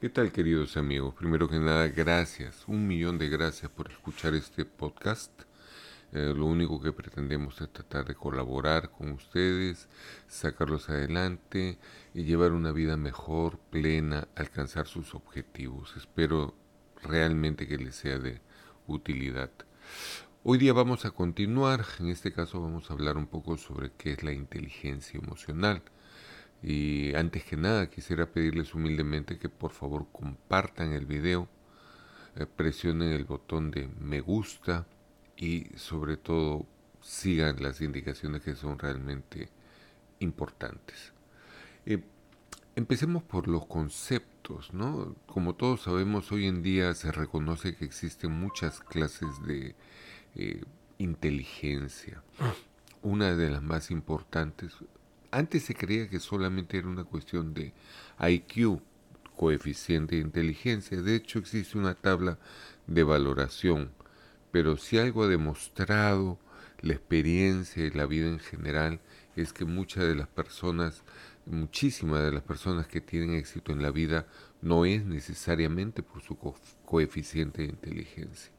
¿Qué tal queridos amigos? Primero que nada, gracias, un millón de gracias por escuchar este podcast. Eh, lo único que pretendemos es tratar de colaborar con ustedes, sacarlos adelante y llevar una vida mejor, plena, alcanzar sus objetivos. Espero realmente que les sea de utilidad. Hoy día vamos a continuar, en este caso vamos a hablar un poco sobre qué es la inteligencia emocional. Y antes que nada quisiera pedirles humildemente que por favor compartan el video, eh, presionen el botón de me gusta y sobre todo sigan las indicaciones que son realmente importantes. Eh, empecemos por los conceptos, ¿no? Como todos sabemos, hoy en día se reconoce que existen muchas clases de eh, inteligencia. Una de las más importantes antes se creía que solamente era una cuestión de IQ, coeficiente de inteligencia. De hecho, existe una tabla de valoración. Pero si algo ha demostrado la experiencia y la vida en general es que muchas de las personas, muchísimas de las personas que tienen éxito en la vida no es necesariamente por su coeficiente de inteligencia.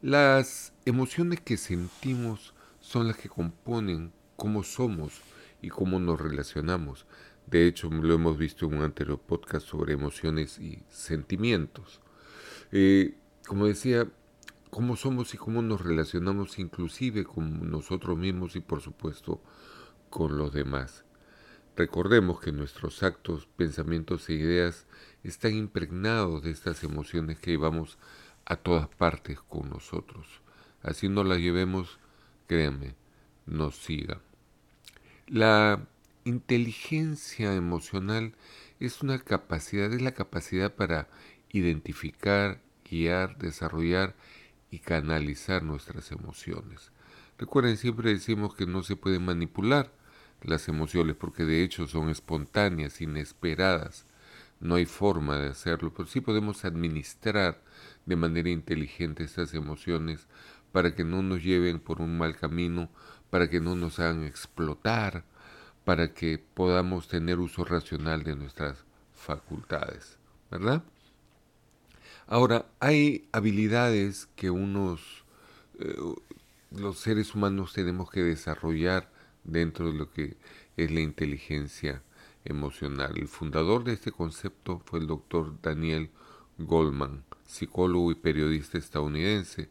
Las emociones que sentimos son las que componen cómo somos y cómo nos relacionamos. De hecho, lo hemos visto en un anterior podcast sobre emociones y sentimientos. Eh, como decía, cómo somos y cómo nos relacionamos inclusive con nosotros mismos y por supuesto con los demás. Recordemos que nuestros actos, pensamientos e ideas están impregnados de estas emociones que llevamos a todas partes con nosotros. Así no las llevemos, créanme, nos sigan. La inteligencia emocional es una capacidad, es la capacidad para identificar, guiar, desarrollar y canalizar nuestras emociones. Recuerden, siempre decimos que no se pueden manipular las emociones porque de hecho son espontáneas, inesperadas. No hay forma de hacerlo, pero sí podemos administrar de manera inteligente estas emociones para que no nos lleven por un mal camino para que no nos hagan explotar, para que podamos tener uso racional de nuestras facultades, ¿verdad? Ahora, hay habilidades que unos, eh, los seres humanos tenemos que desarrollar dentro de lo que es la inteligencia emocional. El fundador de este concepto fue el doctor Daniel Goldman, psicólogo y periodista estadounidense,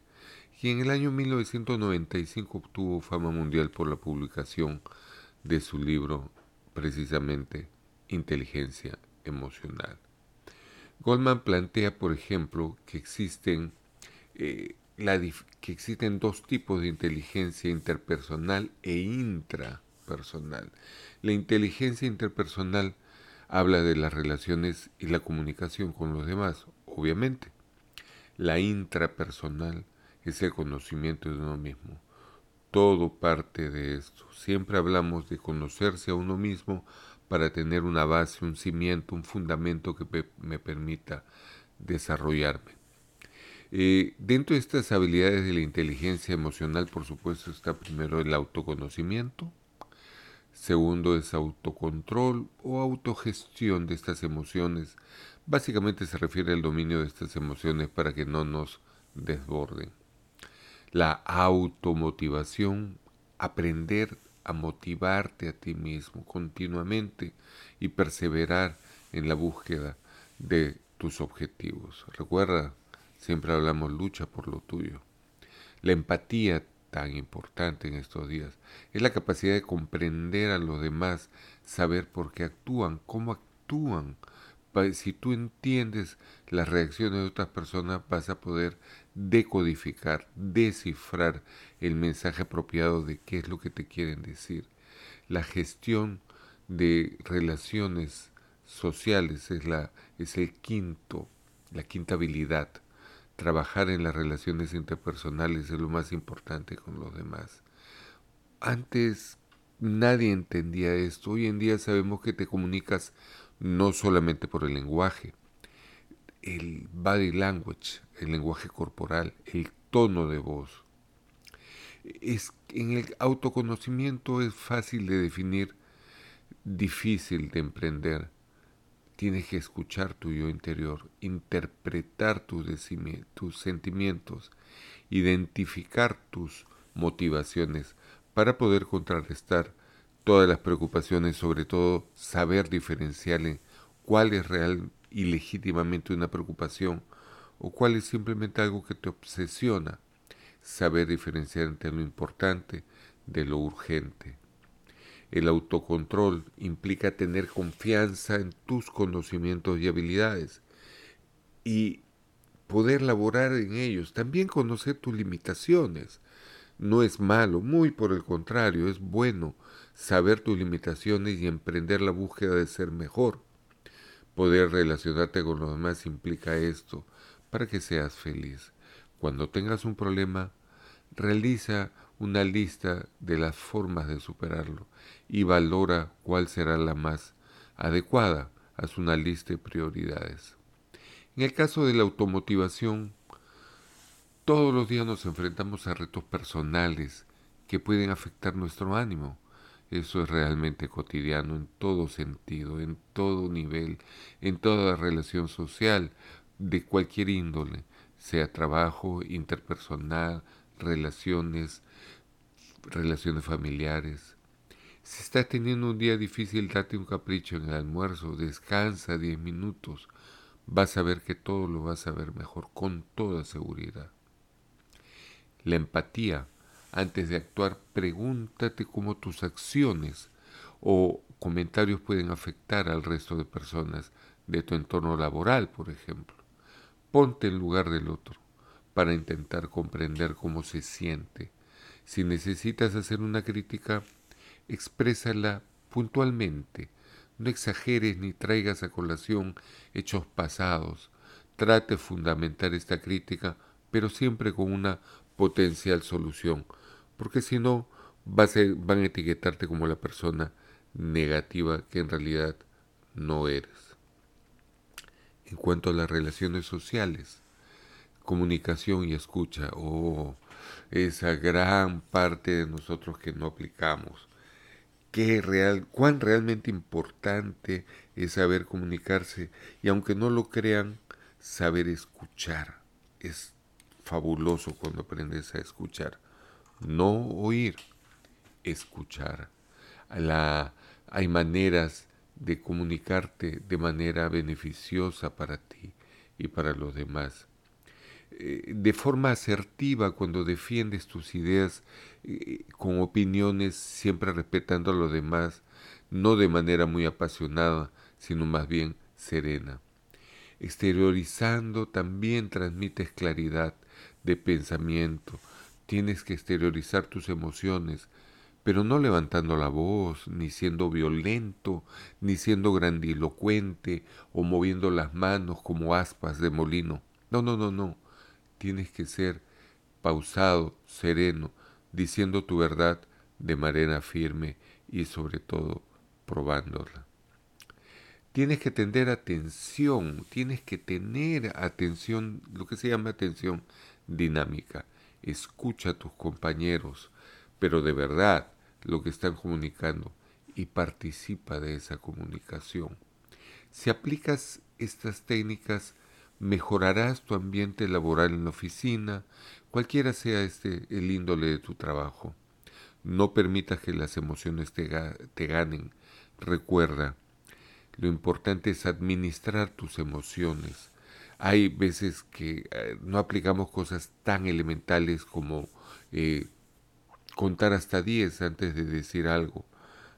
y en el año 1995 obtuvo fama mundial por la publicación de su libro precisamente Inteligencia Emocional. Goldman plantea, por ejemplo, que existen, eh, que existen dos tipos de inteligencia interpersonal e intrapersonal. La inteligencia interpersonal habla de las relaciones y la comunicación con los demás, obviamente. La intrapersonal es el conocimiento de uno mismo. Todo parte de esto. Siempre hablamos de conocerse a uno mismo para tener una base, un cimiento, un fundamento que me permita desarrollarme. Eh, dentro de estas habilidades de la inteligencia emocional, por supuesto, está primero el autoconocimiento, segundo es autocontrol o autogestión de estas emociones. Básicamente se refiere al dominio de estas emociones para que no nos desborden la automotivación, aprender a motivarte a ti mismo continuamente y perseverar en la búsqueda de tus objetivos. Recuerda, siempre hablamos lucha por lo tuyo. La empatía tan importante en estos días es la capacidad de comprender a los demás, saber por qué actúan, cómo actúan, si tú entiendes las reacciones de otras personas, vas a poder decodificar, descifrar el mensaje apropiado de qué es lo que te quieren decir. La gestión de relaciones sociales es, la, es el quinto, la quinta habilidad. Trabajar en las relaciones interpersonales es lo más importante con los demás. Antes nadie entendía esto. Hoy en día sabemos que te comunicas no solamente por el lenguaje, el body language, el lenguaje corporal, el tono de voz. Es, en el autoconocimiento es fácil de definir, difícil de emprender. Tienes que escuchar tu yo interior, interpretar tus, tus sentimientos, identificar tus motivaciones para poder contrarrestar todas las preocupaciones, sobre todo saber diferenciar cuál es real y legítimamente una preocupación o cuál es simplemente algo que te obsesiona. Saber diferenciar entre lo importante de lo urgente. El autocontrol implica tener confianza en tus conocimientos y habilidades y poder laborar en ellos. También conocer tus limitaciones. No es malo, muy por el contrario, es bueno saber tus limitaciones y emprender la búsqueda de ser mejor. Poder relacionarte con los demás implica esto, para que seas feliz. Cuando tengas un problema, realiza una lista de las formas de superarlo y valora cuál será la más adecuada. Haz una lista de prioridades. En el caso de la automotivación, todos los días nos enfrentamos a retos personales que pueden afectar nuestro ánimo. Eso es realmente cotidiano en todo sentido, en todo nivel, en toda relación social, de cualquier índole, sea trabajo, interpersonal, relaciones, relaciones familiares. Si estás teniendo un día difícil, date un capricho en el almuerzo, descansa 10 minutos, vas a ver que todo lo vas a ver mejor, con toda seguridad. La empatía antes de actuar, pregúntate cómo tus acciones o comentarios pueden afectar al resto de personas de tu entorno laboral, por ejemplo. Ponte en lugar del otro para intentar comprender cómo se siente. Si necesitas hacer una crítica, exprésala puntualmente. No exageres ni traigas a colación hechos pasados. Trate fundamentar esta crítica, pero siempre con una potencial solución, porque si no van a etiquetarte como la persona negativa que en realidad no eres. En cuanto a las relaciones sociales, comunicación y escucha, oh, esa gran parte de nosotros que no aplicamos. Qué real, cuán realmente importante es saber comunicarse y aunque no lo crean, saber escuchar. Es fabuloso cuando aprendes a escuchar no oír, escuchar. La, hay maneras de comunicarte de manera beneficiosa para ti y para los demás. Eh, de forma asertiva cuando defiendes tus ideas eh, con opiniones siempre respetando a los demás, no de manera muy apasionada, sino más bien serena. Exteriorizando también transmites claridad de pensamiento, Tienes que exteriorizar tus emociones, pero no levantando la voz, ni siendo violento, ni siendo grandilocuente o moviendo las manos como aspas de molino. No, no, no, no. Tienes que ser pausado, sereno, diciendo tu verdad de manera firme y sobre todo probándola. Tienes que tener atención, tienes que tener atención, lo que se llama atención dinámica escucha a tus compañeros, pero de verdad lo que están comunicando y participa de esa comunicación. Si aplicas estas técnicas, mejorarás tu ambiente laboral en la oficina, cualquiera sea este el índole de tu trabajo. No permitas que las emociones te, te ganen. Recuerda, lo importante es administrar tus emociones hay veces que eh, no aplicamos cosas tan elementales como eh, contar hasta 10 antes de decir algo.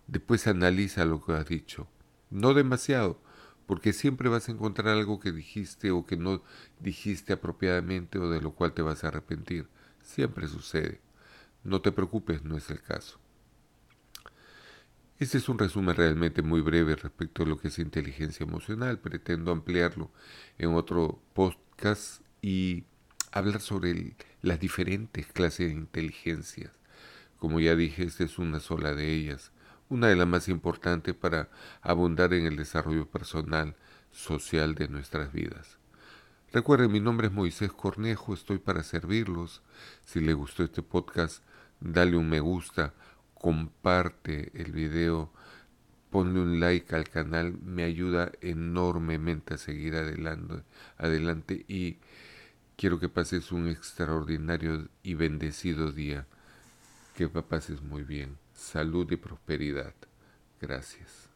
Después analiza lo que has dicho. No demasiado, porque siempre vas a encontrar algo que dijiste o que no dijiste apropiadamente o de lo cual te vas a arrepentir. Siempre sucede. No te preocupes, no es el caso. Este es un resumen realmente muy breve respecto a lo que es inteligencia emocional. Pretendo ampliarlo en otro podcast y hablar sobre las diferentes clases de inteligencias. Como ya dije, esta es una sola de ellas, una de las más importantes para abundar en el desarrollo personal, social de nuestras vidas. Recuerden, mi nombre es Moisés Cornejo, estoy para servirlos. Si les gustó este podcast, dale un me gusta comparte el video ponle un like al canal, me ayuda enormemente a seguir adelante, adelante y quiero que pases un extraordinario y bendecido día. Que pases muy bien. Salud y prosperidad. Gracias.